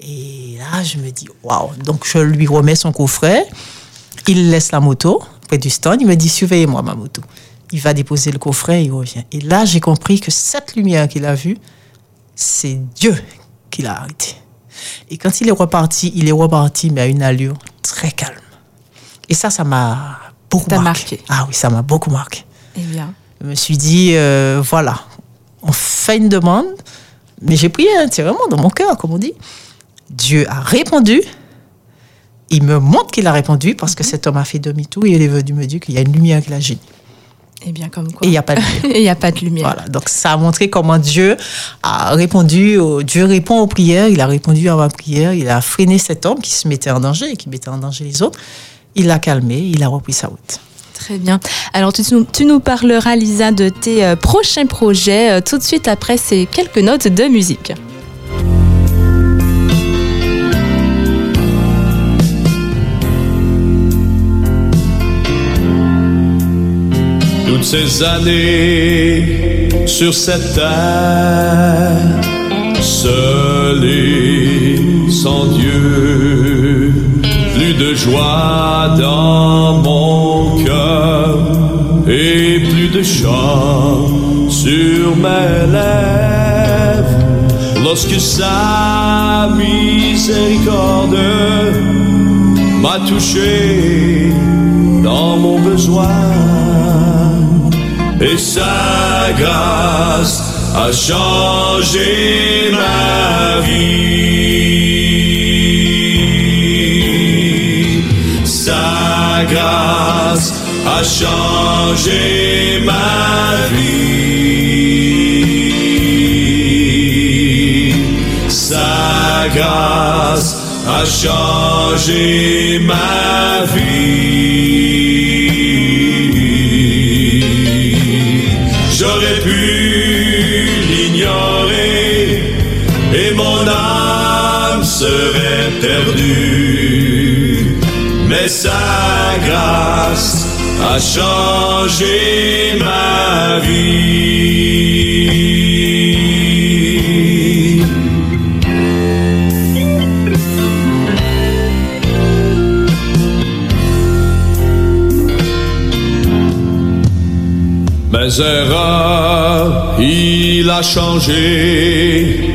Et là, je me dis, waouh. Donc je lui remets son coffret. Il laisse la moto près du stand. Il me dit, surveillez-moi ma moto. Il va déposer le coffret, il revient. Et là, j'ai compris que cette lumière qu'il a vue, c'est Dieu qui l'a arrêté. Et quand il est reparti, il est reparti, mais à une allure très calme. Et ça, ça m'a beaucoup marqué. marqué. Ah oui, ça m'a beaucoup marqué. Eh bien. Je me suis dit, euh, voilà, on fait une demande, Mais j'ai prié intérieurement dans mon cœur, comme on dit. Dieu a répondu. Il me montre qu'il a répondu parce que cet homme a fait demi-tour et il est venu me dire qu'il y a une lumière qui l'a gêné. Et bien comme quoi. Et il n'y a pas de lumière. <laughs> Et il n'y a pas de lumière. Voilà, donc ça a montré comment Dieu a répondu, au- Dieu répond aux prières, il a répondu à ma prière, il a freiné cet homme qui se mettait en danger et qui mettait en danger les autres. Il l'a calmé, il a repris sa route. Très bien. Alors, tu, nous- tu nous parleras, Lisa, de tes euh, prochains projets euh, tout de suite après ces quelques notes de musique. Toutes ces années sur cette terre, seul et sans Dieu, plus de joie dans mon cœur et plus de chant sur mes lèvres. Lorsque sa miséricorde m'a touché dans mon besoin et sa grâce a changé ma vie. Sa grâce a changé ma vie. Sa grâce a changé ma vie. J'aurais pu l'ignorer et mon âme serait perdue. Mais sa grâce a changé ma vie. Erreurs, il a changé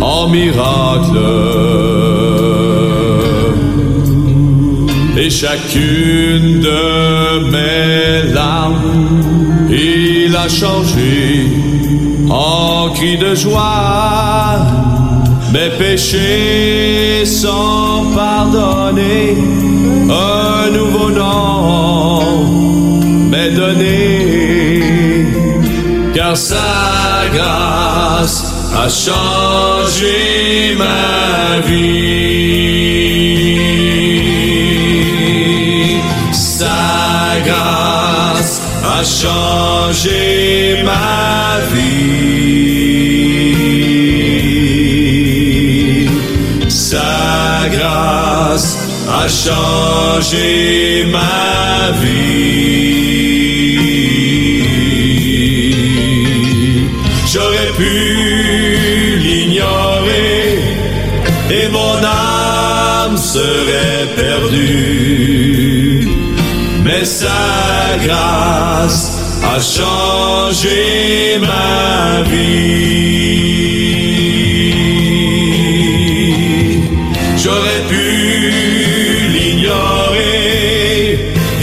en miracle. Et chacune de mes larmes, il a changé en cri de joie. Mes péchés sont pardonnés, un nouveau nom m'est donné, car sa grâce a changé ma vie. Sa grâce a changé ma vie. Sa grâce a changé ma vie. Pu l'ignorer et mon âme serait perdue. Mais sa grâce a changé ma vie. J'aurais pu l'ignorer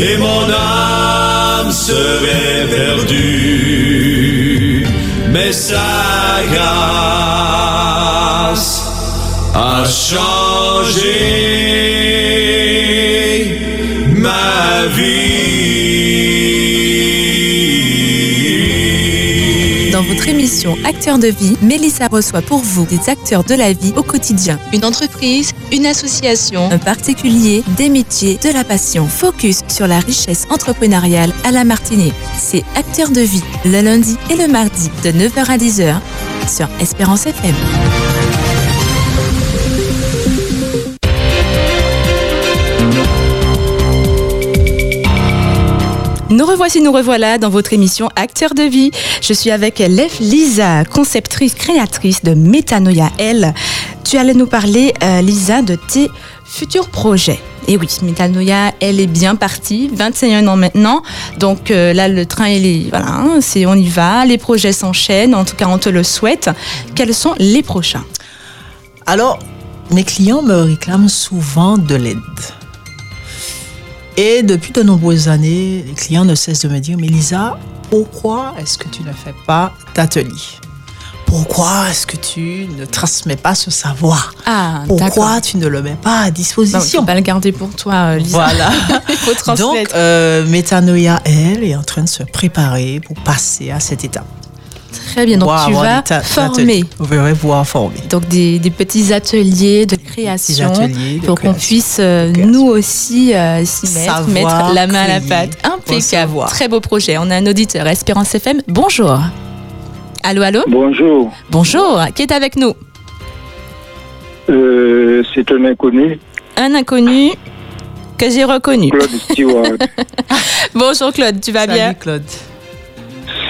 et mon âme serait perdue. Mais sa grâce a changé émission Acteurs de vie, Mélissa reçoit pour vous des acteurs de la vie au quotidien. Une entreprise, une association, un particulier, des métiers, de la passion. Focus sur la richesse entrepreneuriale à la Martinique. C'est Acteurs de vie, le lundi et le mardi de 9h à 10h sur Espérance FM. Nous revoici, nous revoilà dans votre émission Acteurs de vie. Je suis avec Lev Lisa, conceptrice, créatrice de Métanoïa L. Tu allais nous parler, euh, Lisa, de tes futurs projets. Et oui, Métanoïa, elle est bien partie, 21 ans maintenant. Donc euh, là, le train, est, voilà, hein, on y va, les projets s'enchaînent, en tout cas, on te le souhaite. Quels sont les prochains? Alors, mes clients me réclament souvent de l'aide. Et depuis de nombreuses années, les clients ne cessent de me dire, mais Lisa, pourquoi est-ce que tu ne fais pas d'atelier? Pourquoi est-ce que tu ne transmets pas ce savoir? Ah. Pourquoi tu ne le mets pas à disposition faut pas le garder pour toi, euh, Lisa. Voilà. <laughs> il faut Donc, euh, Métanoïa, elle, est en train de se préparer pour passer à cette étape. Très bien. Donc, tu vas former. Vous verrez pouvoir former. Donc, des, des petits ateliers de création ateliers pour qu'on puisse, euh, nous aussi, euh, s'y mettre, Savoir mettre la main à la pâte. Impeccable. Très beau projet. On a un auditeur, Espérance FM. Bonjour. Allô, allô Bonjour, Bonjour. Qui est avec nous euh, c'est un inconnu, Un inconnu que j'ai reconnu. Claude Stewart, <laughs> Bonjour Claude, tu vas Salut bien Claude.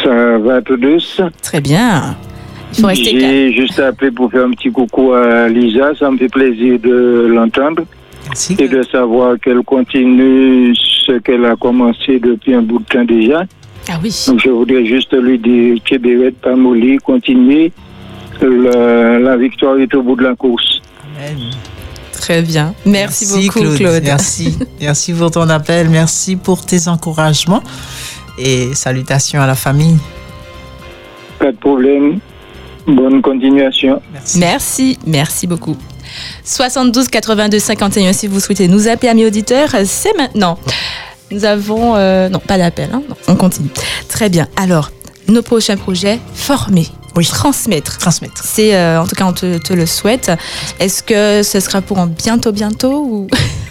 122. Très bien. Il faut rester calme. J'ai juste appelé pour faire un petit coucou à Lisa, ça me fait plaisir de l'entendre Merci. et de savoir qu'elle continue ce qu'elle a commencé depuis un bout de temps déjà. Ah oui. Donc je voudrais juste lui dire, Tchébéret, Pamouli, continuez. Le- la victoire est au bout de la course. Amen. Très bien. Merci, beaucoup Claude. Merci. <laughs> Merci pour ton appel. Merci pour tes encouragements. Et salutations à la famille. Pas de problème. Bonne continuation. Merci. Merci, merci beaucoup. 72 82 51 si vous souhaitez nous appeler amis auditeurs, c'est maintenant. Nous avons euh, non pas d'appel, hein, on continue. Très bien. Alors nos prochains projets former, Oui. transmettre. Transmettre. C'est euh, en tout cas on te, te le souhaite. Est-ce que ce sera pour en bientôt bientôt ou?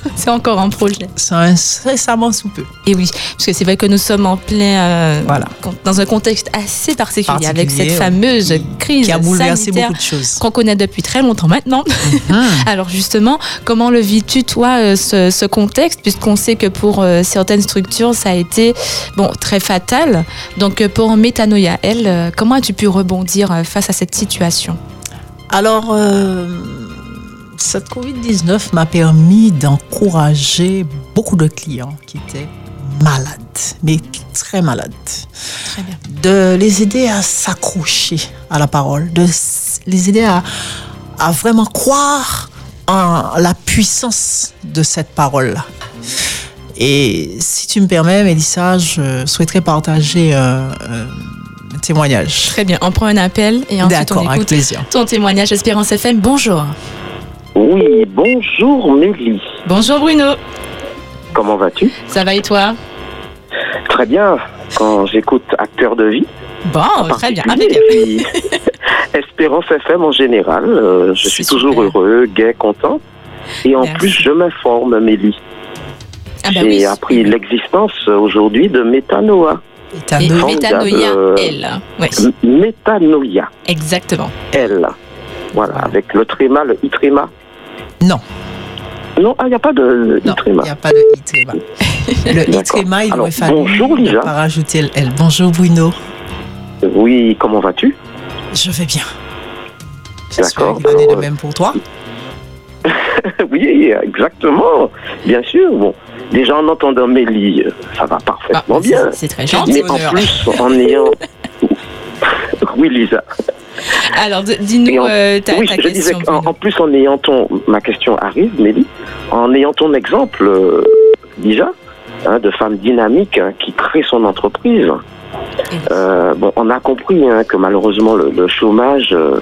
<laughs> c'est encore un projet C'est incessamment sous peu. Et oui, parce que c'est vrai que nous sommes en plein euh, Voilà. dans un contexte assez particulier, avec cette oui. fameuse crise Qui a bouleversé sanitaire beaucoup de choses. qu'on connaît depuis très longtemps maintenant. Hum. <laughs> Alors justement, comment le vis-tu toi euh, ce, ce contexte puisqu'on sait que pour euh, certaines structures ça a été bon très fatal. Donc pour Métanoïa, elle, comment as-tu pu rebondir face à cette situation? Alors, euh, cette Covid-19 m'a permis d'encourager beaucoup de clients qui étaient malades, mais très malades. Très bien. De les aider à s'accrocher à la parole, de les aider à, à vraiment croire en la puissance de cette parole-là. Et si tu me permets, Mélissa, je souhaiterais partager un, un témoignage. Très bien. On prend un appel et ensuite on D'accord, avec écoute plaisir. ton témoignage. Espérance FM. Bonjour. Oui, bonjour Mélie. Bonjour Bruno. Comment vas-tu? Ça va et toi? Très bien. Quand j'écoute Acteur de vie, Bon, très bien. Impeccable. puis <laughs> Espérance FM en général, euh, je suis toujours heureux, gai, content. Et en Merci. plus, je m'informe, Mélie. Ah bah J'ai oui. appris l'existence euh, aujourd'hui de Métanoïa. Et ta Et note- Métanoïa, euh, Métanoïa, exactement. elle. Voilà, avec le tréma, le itréma. Non, Non, ah, il n'y a pas de non, itréma. il n'y a pas de itrema. <laughs> Le itrema, il Alors, aurait fallu bonjour, Lisa. pas rajouter le L. Bonjour Bruno, Oui, comment vas-tu? Je vais bien. D'accord. est de Alors, même pour toi. <laughs> Oui, exactement. Bien sûr. Bon, déjà en entendant Mélie, ça va parfaitement Ah, bien. c'est- très gentil. Mais en plus, en ayant. <laughs> oui, Lisa. <laughs> Alors, dis-nous en- euh, ta, oui, ta je disais question. qu'en Bruno. en plus, en ayant ton. Ma question arrive, Mélie. En ayant ton exemple, euh, déjà, hein, de femme dynamique hein, qui crée son entreprise, euh, bon, on a compris hein, que malheureusement, le, le chômage. euh,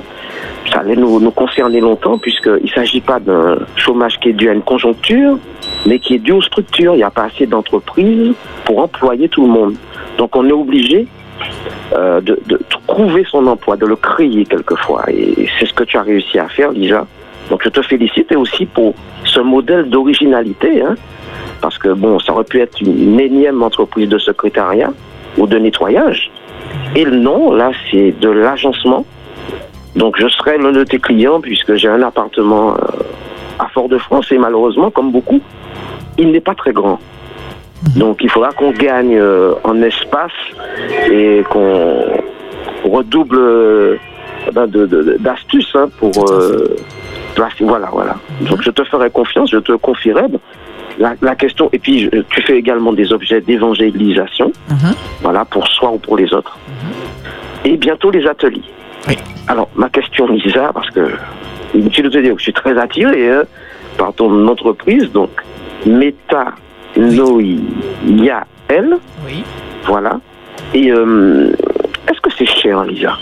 ça allait nous, nous concerner longtemps puisqu'il ne s'agit pas d'un chômage qui est dû à une conjoncture, mais qui est dû aux structures. Il n'y a pas assez d'entreprises pour employer tout le monde. Donc on est obligé euh, de, trouver son emploi, de le créer quelquefois. Et c'est ce que tu as réussi à faire, Lisa. Donc je te félicite et aussi pour ce modèle d'originalité, hein, parce que bon, ça aurait pu être une, une énième entreprise de secrétariat ou de nettoyage. Et nom, là, c'est de l'agencement. Donc je serai l'un de tes clients puisque j'ai un appartement euh, à Fort-de-France et malheureusement, comme beaucoup, il n'est pas très grand. Donc il faudra qu'on gagne euh, en espace et qu'on redouble euh, ben, d'astuces hein, pour euh. Voilà, voilà. Donc je te ferai confiance, je te confierai. La, la question, et puis tu fais également des objets d'évangélisation, Mhm. voilà, pour soi ou pour les autres. Et bientôt les ateliers. Oui. Alors, ma question, Lisa, parce que inutile de te dire que je suis très attiré hein, par ton entreprise, donc Meta Elle, Oui. voilà. Et euh, est-ce que c'est cher, Lisa?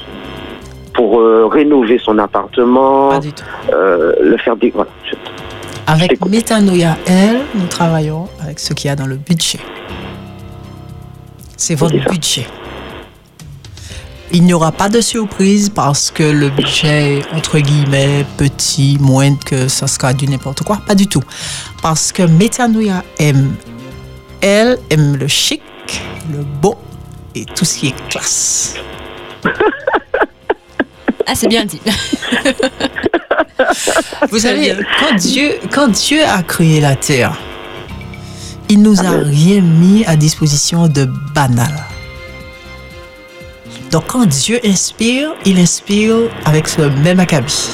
Pour euh, rénover son appartement, Pas du tout. euh, le faire des... Voilà. Je- Avec. Métanoïa L, nous travaillons avec ce qu'il y a dans le budget. C'est votre budget. Il n'y aura pas de surprise parce que le budget est entre guillemets petit, moindre que ça sera du n'importe quoi. Pas du tout. Parce que Métanoïa aime, elle aime le chic, le beau et tout ce qui est classe. <laughs> Ah, c'est bien dit. <laughs> Vous savez, quand Dieu, quand Dieu a créé la terre, il nous a rien mis à disposition de banal. Donc quand Dieu inspire, il inspire avec ce même acabit.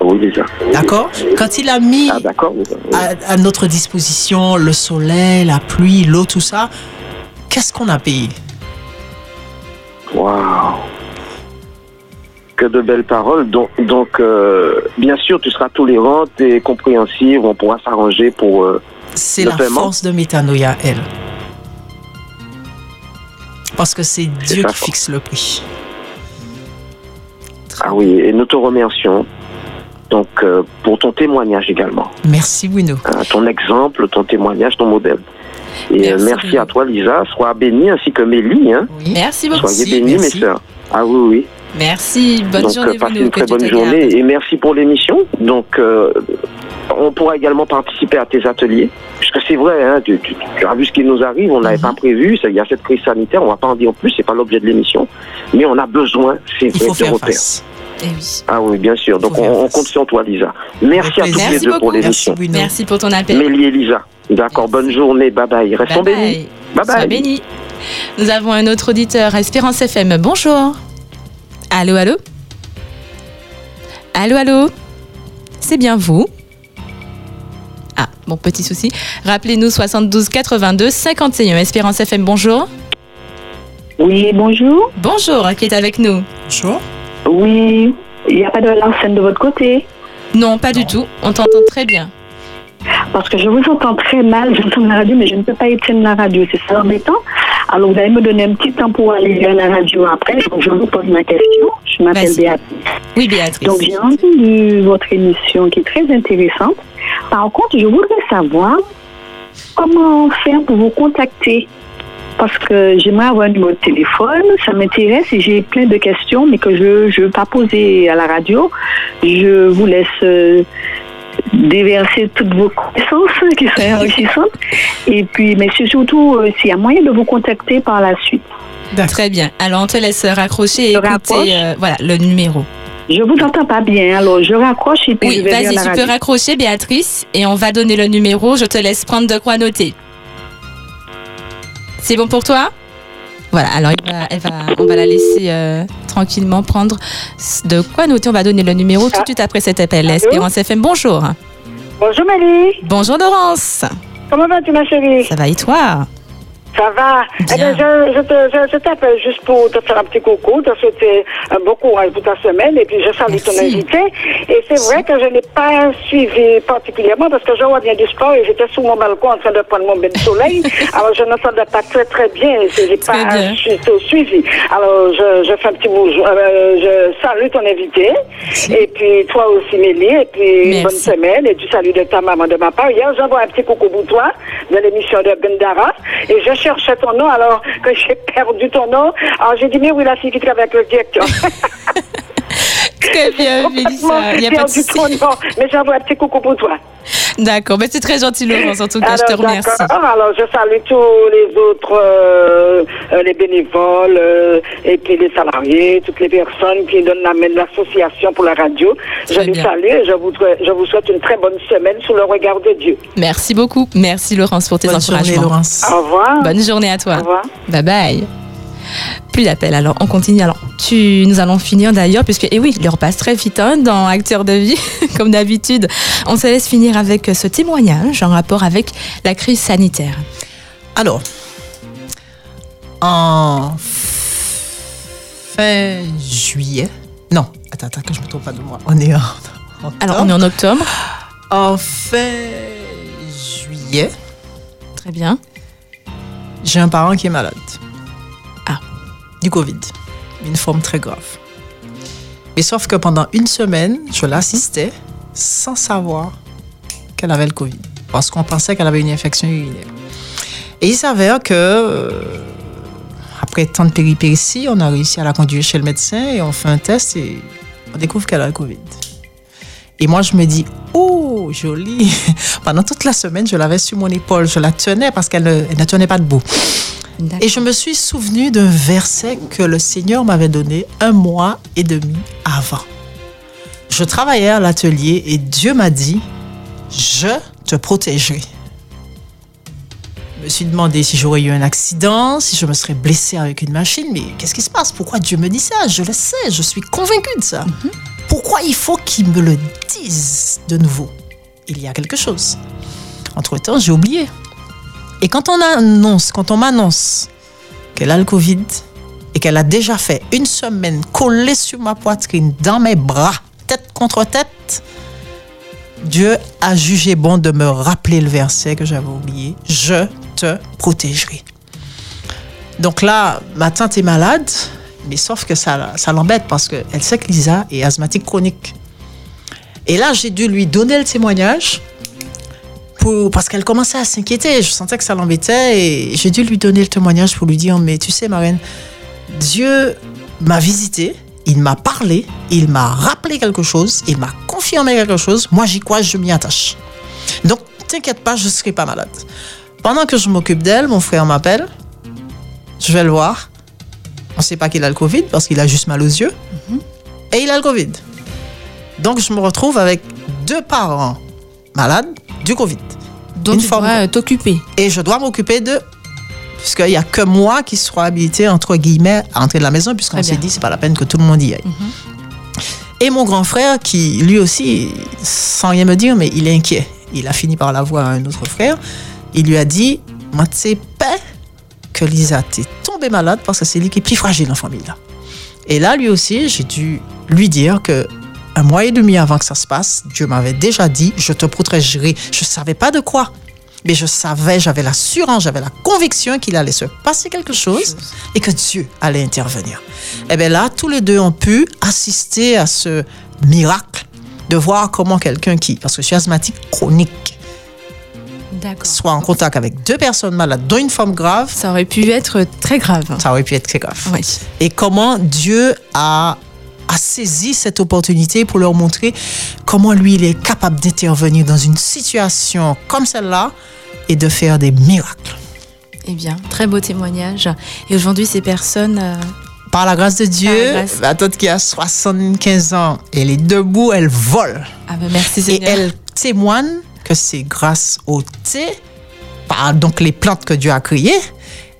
Oui, déjà. D'accord? Quand il a mis Ah, oui, à, à notre disposition le soleil, la pluie, l'eau, tout ça, qu'est-ce qu'on a payé? Waouh. Que de belles paroles. Donc, donc euh, bien sûr, tu seras tolérante et compréhensive. On pourra s'arranger pour. euh, C'est la paiement. force de Métanoïa, elle. Parce que c'est Dieu qui fixe le prix. Ah oui, et nous te remercions. Donc, euh, pour ton témoignage également. Merci, Bruno. Hein, ton exemple, ton témoignage, ton modèle. Et Merci, merci, à toi, Lisa. Sois bénie, ainsi que Mélie. Hein. Oui. Merci beaucoup. Soyez merci. mes sœurs. Ah oui, oui. Merci. Bonne Donc, journée, passez une très bonne journée et merci pour l'émission. Donc, euh, on pourra également participer à tes ateliers. Parce que c'est vrai, hein, tu, tu- tu as vu ce qui nous arrive, on n'avait Mhm. pas prévu, il y a cette crise sanitaire, on va pas en dire plus, c'est pas l'objet de l'émission. Mais on a besoin, c'est vrai, de repères. Eh oui. Ah oui, bien sûr. Donc, on, compte sur toi, Lisa. Merci à tous les deux pour beaucoup. L'émission. Merci pour ton appel. Mélie et Lisa. D'accord, bonne journée, bye bye. Restons Bye bénis. bye. Bye Sois bye. béni. Nous avons un autre auditeur, Espérance FM. Bonjour. Allô, allô Allô, allô C'est bien vous Ah, bon, petit souci. Rappelez-nous 72 82 51. Espérance FM, bonjour. Oui, bonjour. Bonjour, qui est avec nous Bonjour. Oui, il n'y a pas de l'arsène de votre côté Non, pas du tout. On t'entend très bien. Parce que je vous entends très mal, <laughs> j'entends la radio, mais je ne peux pas éteindre la radio, c'est ça embêtant. Alors vous allez me donner un petit temps pour aller vers la radio après, donc je vous pose ma question. Je m'appelle. Béatrice. Oui, Béatrice. Donc j'ai entendu votre émission qui est très intéressante. Par contre, je voudrais savoir comment faire pour vous contacter. Parce que j'aimerais avoir un numéro de téléphone, ça m'intéresse et j'ai plein de questions, mais que je ne veux pas poser à la radio. Je vous laisse euh, déverser toutes vos connaissances qui sont enrichissantes. Et puis, mais c'est surtout euh, s'il y a moyen de vous contacter par la suite. Très bien. Alors, on te laisse raccrocher et écouter euh, voilà, le numéro. Je vous entends pas bien, alors je raccroche et puis Oui, je vais vas-y, tu radio. peux raccrocher, Béatrice, et on va donner le numéro. Je te laisse prendre de quoi noter. C'est bon pour toi? Voilà, alors il va- elle va, on va la laisser euh, tranquillement prendre de quoi noter. On va donner le numéro tout de suite après cet appel. Espérance FM, bonjour. Bonjour Mélie, Bonjour Laurence. comment vas-tu ma chérie? Ça va et toi? Ça va Eh Bien. bien, je, je te- je- je t'appelle juste pour te faire un petit coucou, te souhaiter un bon courage pour ta semaine et puis je salue ton invité. Et c'est vrai que je n'ai pas suivi particulièrement parce que je reviens du sport et j'étais sous mon balcon en train de prendre mon bain de soleil. <laughs> Alors je n'entendais pas très très bien et je n'ai pas bien. suivi. Alors je, je fais un petit bonjour, euh, je salue ton invité et puis toi aussi Mélie et puis Merci. bonne semaine et tu salues de ta maman de ma part. Hier j'envoie un petit coucou pour toi de l'émission de Bendara et je cherchais ton nom alors que j'ai perdu ton nom. Alors j'ai dit mais oui la fille qui travaille avec le directeur. <laughs> Très bien, Mélissa. Il n'y a pas de souci. mais j'envoie un petit coucou pour toi. D'accord, mais c'est très gentil, Laurence. En tout cas, je te Alors, remercie. Alors, je salue tous les autres, euh, euh, les bénévoles, euh, et puis les salariés, toutes les personnes qui donnent la main de l'association pour la radio. je Très les bien. salue et je vous, je vous souhaite une très bonne semaine sous le regard de Dieu. Merci beaucoup. Merci, Laurence, pour tes Bonne journée, encouragements. Laurence. Au revoir. Bonne journée à toi. Au revoir. Bye bye. Plus d'appels, alors on continue. Alors, tu, nous allons finir d'ailleurs, puisque, et oui, l'heure passe très vite hein, dans Acteurs de vie, <laughs> comme d'habitude. On se laisse finir avec ce témoignage en rapport avec la crise sanitaire. Alors, en fin juillet, non, attends, attends, que je me trompe pas de moi. On est en, en Alors, on est en octobre. en fin juillet, Très bien. j'ai un parent qui est malade. Du Covid. Une forme très grave. Mais sauf que pendant une semaine, je l'assistais sans savoir qu'elle avait le Covid. Parce qu'on pensait qu'elle avait une infection urinaire. Et il s'avère que, euh, après tant de péripéties, on a réussi à la conduire chez le médecin et on fait un test et on découvre qu'elle a le Covid. Et moi, je me dis, oh, joli. <laughs> Pendant toute la semaine, je l'avais sur mon épaule. Je la tenais parce qu'elle ne, elle ne tenait pas debout. Et je me suis souvenu d'un verset que le Seigneur m'avait donné un mois et demi avant. Je travaillais à l'atelier et Dieu m'a dit, je te protégerai. Je me suis demandé si j'aurais eu un accident, si je me serais blessé avec une machine, mais qu'est-ce qui se passe? Pourquoi Dieu me dit ça? Je le sais, je suis convaincue de ça. Pourquoi il faut qu'il me le dise de nouveau? Il y a quelque chose. Entre-temps, j'ai oublié. Et quand on annonce, quand on m'annonce qu'elle a le Covid et qu'elle a déjà fait une semaine collée sur ma poitrine, dans mes bras, tête contre tête, Dieu a jugé bon de me rappeler le verset que j'avais oublié. Je te protégerai. Donc là, ma tante est malade, mais sauf que ça, ça l'embête parce qu'elle sait que Lisa est asthmatique chronique. Et là, j'ai dû lui donner le témoignage pour, parce qu'elle commençait à s'inquiéter. Je sentais que ça l'embêtait et j'ai dû lui donner le témoignage pour lui dire, mais tu sais, Marine, Dieu m'a visité, il m'a parlé, il m'a rappelé quelque chose, il m'a confirmé quelque chose. Moi, j'y crois, je m'y attache. Donc, t'inquiète pas, je ne serai pas malade. Pendant que je m'occupe d'elle, mon frère m'appelle. Je vais le voir. On ne sait pas qu'il a le Covid parce qu'il a juste mal aux yeux. Et il a le Covid. Donc, je me retrouve avec deux parents malades du Covid. Donc, tu dois t'occuper. Et je dois m'occuper de. Puisqu'il n'y a que moi qui sera habilité, entre guillemets, à entrer de la maison, puisqu'on s'est dit, c'est pas la peine que tout le monde y aille. Et mon grand frère, qui lui aussi, sans rien me dire, mais il est inquiet. Il a fini par l'avoir à un autre frère. Il lui a dit Moi, tu sais pas que Lisa, t'es tombée malade parce que c'est lui qui est plus fragile en famille. Là. Et là, lui aussi, j'ai dû lui dire que un mois et demi avant que ça se passe, Dieu m'avait déjà dit Je te protégerai. Je ne savais pas de quoi. Mais je savais, j'avais l'assurance, j'avais la conviction qu'il allait se passer quelque chose et que Dieu allait intervenir. Et bien là, tous les deux ont pu assister à ce miracle de voir comment quelqu'un qui, parce que je suis asthmatique chronique, soit en contact avec deux personnes malades, dont une forme grave, Ça aurait pu être très grave. ça aurait pu être très grave. Oui. Et comment Dieu a, a saisi cette opportunité pour leur montrer comment lui, il est capable d'intervenir dans une situation comme celle-là et de faire des miracles. Eh bien, très beau témoignage. Et aujourd'hui, ces personnes. euh, Par la grâce de Dieu, la tante qui a 75 ans, elle est debout, elle vole. Ah ben merci Et Seigneur. elle témoigne que c'est grâce au thé, par donc les plantes que Dieu a créées,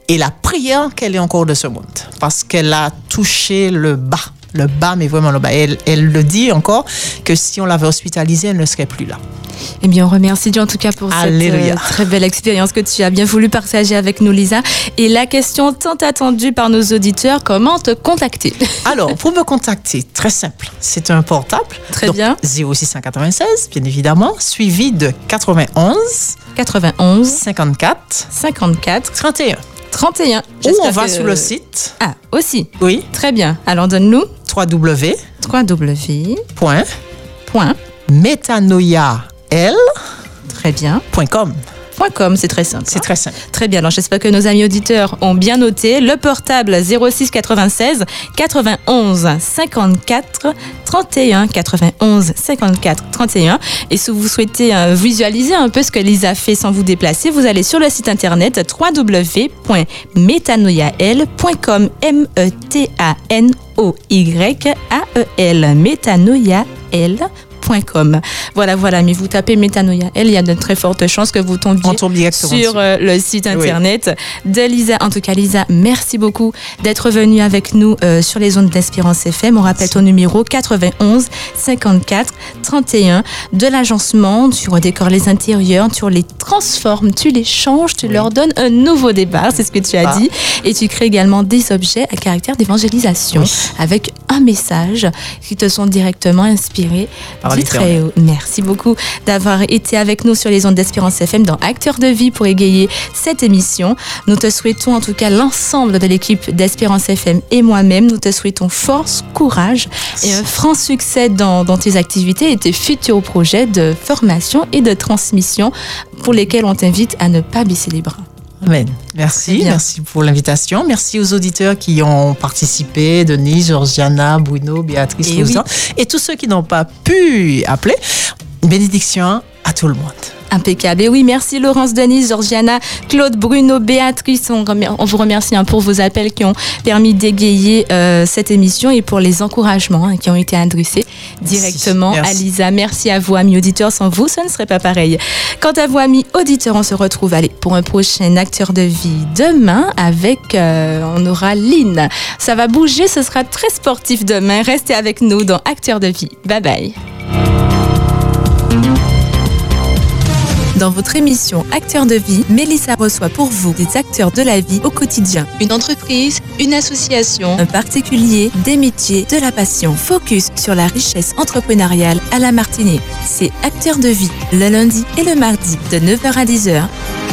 et la prière qu'elle est encore de ce monde. Parce qu'elle a touché le bas. Le bas, mais vraiment le bas. Elle, elle le dit encore que si on l'avait hospitalisée, elle ne serait plus là. Eh bien, on remercie Dieu en tout cas pour cette euh, très belle expérience que tu as bien voulu partager avec nous, Lisa. Et la question tant attendue par nos auditeurs, comment te contacter? Alors, pour me contacter, très simple. C'est un portable. Très Donc, bien. 0696, bien évidemment, suivi de 91 91 54 54 31. 31. Ou on va que- sur le site, Ah, aussi. oui, Très bien. Alors, donne-nous www. www. Point Point. metanoïael.com. Très bien. Point .com, c'est très simple. C'est très simple. Très bien, alors j'espère que nos amis auditeurs ont bien noté. Le portable 06 96 91 54 31 91 54 31. Et si vous souhaitez euh, visualiser un peu ce que Lisa fait sans vous déplacer, vous allez sur le site internet www.metanoyael.com m e t a n o y a e l metanoyael.com. Voilà, voilà, mais vous tapez Métanoïa L, il y a de très fortes chances que vous tombiez tombe sur euh, le site Oui. internet de Lisa. En tout cas, Lisa, merci beaucoup d'être venue avec nous euh, sur les ondes d'Espérance FM. On rappelle ton numéro 91 54 31 de l'agencement. Tu redécores les intérieurs, tu les transformes, tu les changes, tu leur donnes un nouveau départ, c'est ce que tu as Ah. dit. Et tu crées également des objets à caractère d'évangélisation Oui. avec un message qui te sont directement inspirés Par du Merci beaucoup d'avoir été avec nous sur les ondes d'Espérance FM dans Acteurs de vie pour égayer cette émission. Nous te souhaitons en tout cas l'ensemble de l'équipe d'Espérance FM et moi-même, nous te souhaitons force, courage et un franc succès dans, dans tes activités et tes futurs projets de formation et de transmission pour lesquels on t'invite à ne pas baisser les bras. Amen. Merci, merci pour l'invitation. Merci aux auditeurs qui ont participé, Denis, Georgiana, Bruno, Béatrice, Et Lausanne, et tous ceux qui n'ont pas pu appeler. Bénédiction à tout le monde. Impeccable. Et oui, merci Laurence, Denise, Georgiana, Claude, Bruno, Béatrice. On, remer- on vous remercie hein, pour vos appels qui ont permis d'égayer euh, cette émission et pour les encouragements hein, qui ont été adressés directement Merci. à Lisa. Merci à vous, amis auditeurs. Sans vous, ça ne serait pas pareil. Quant à vous, amis auditeurs, on se retrouve allez, pour un prochain acteur de vie demain avec, euh, on aura Lynn. Ça va bouger, ce sera très sportif demain. Restez avec nous dans Acteur de vie. Bye bye. Dans votre émission Acteurs de vie, Mélissa reçoit pour vous des acteurs de la vie au quotidien. Une entreprise, une association, un particulier, des métiers, de la passion. Focus sur la richesse entrepreneuriale à la Martinique. C'est Acteurs de vie, le lundi et le mardi de 9h à 10h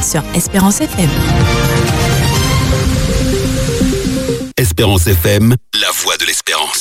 sur Espérance FM. Espérance FM, la voix de l'espérance.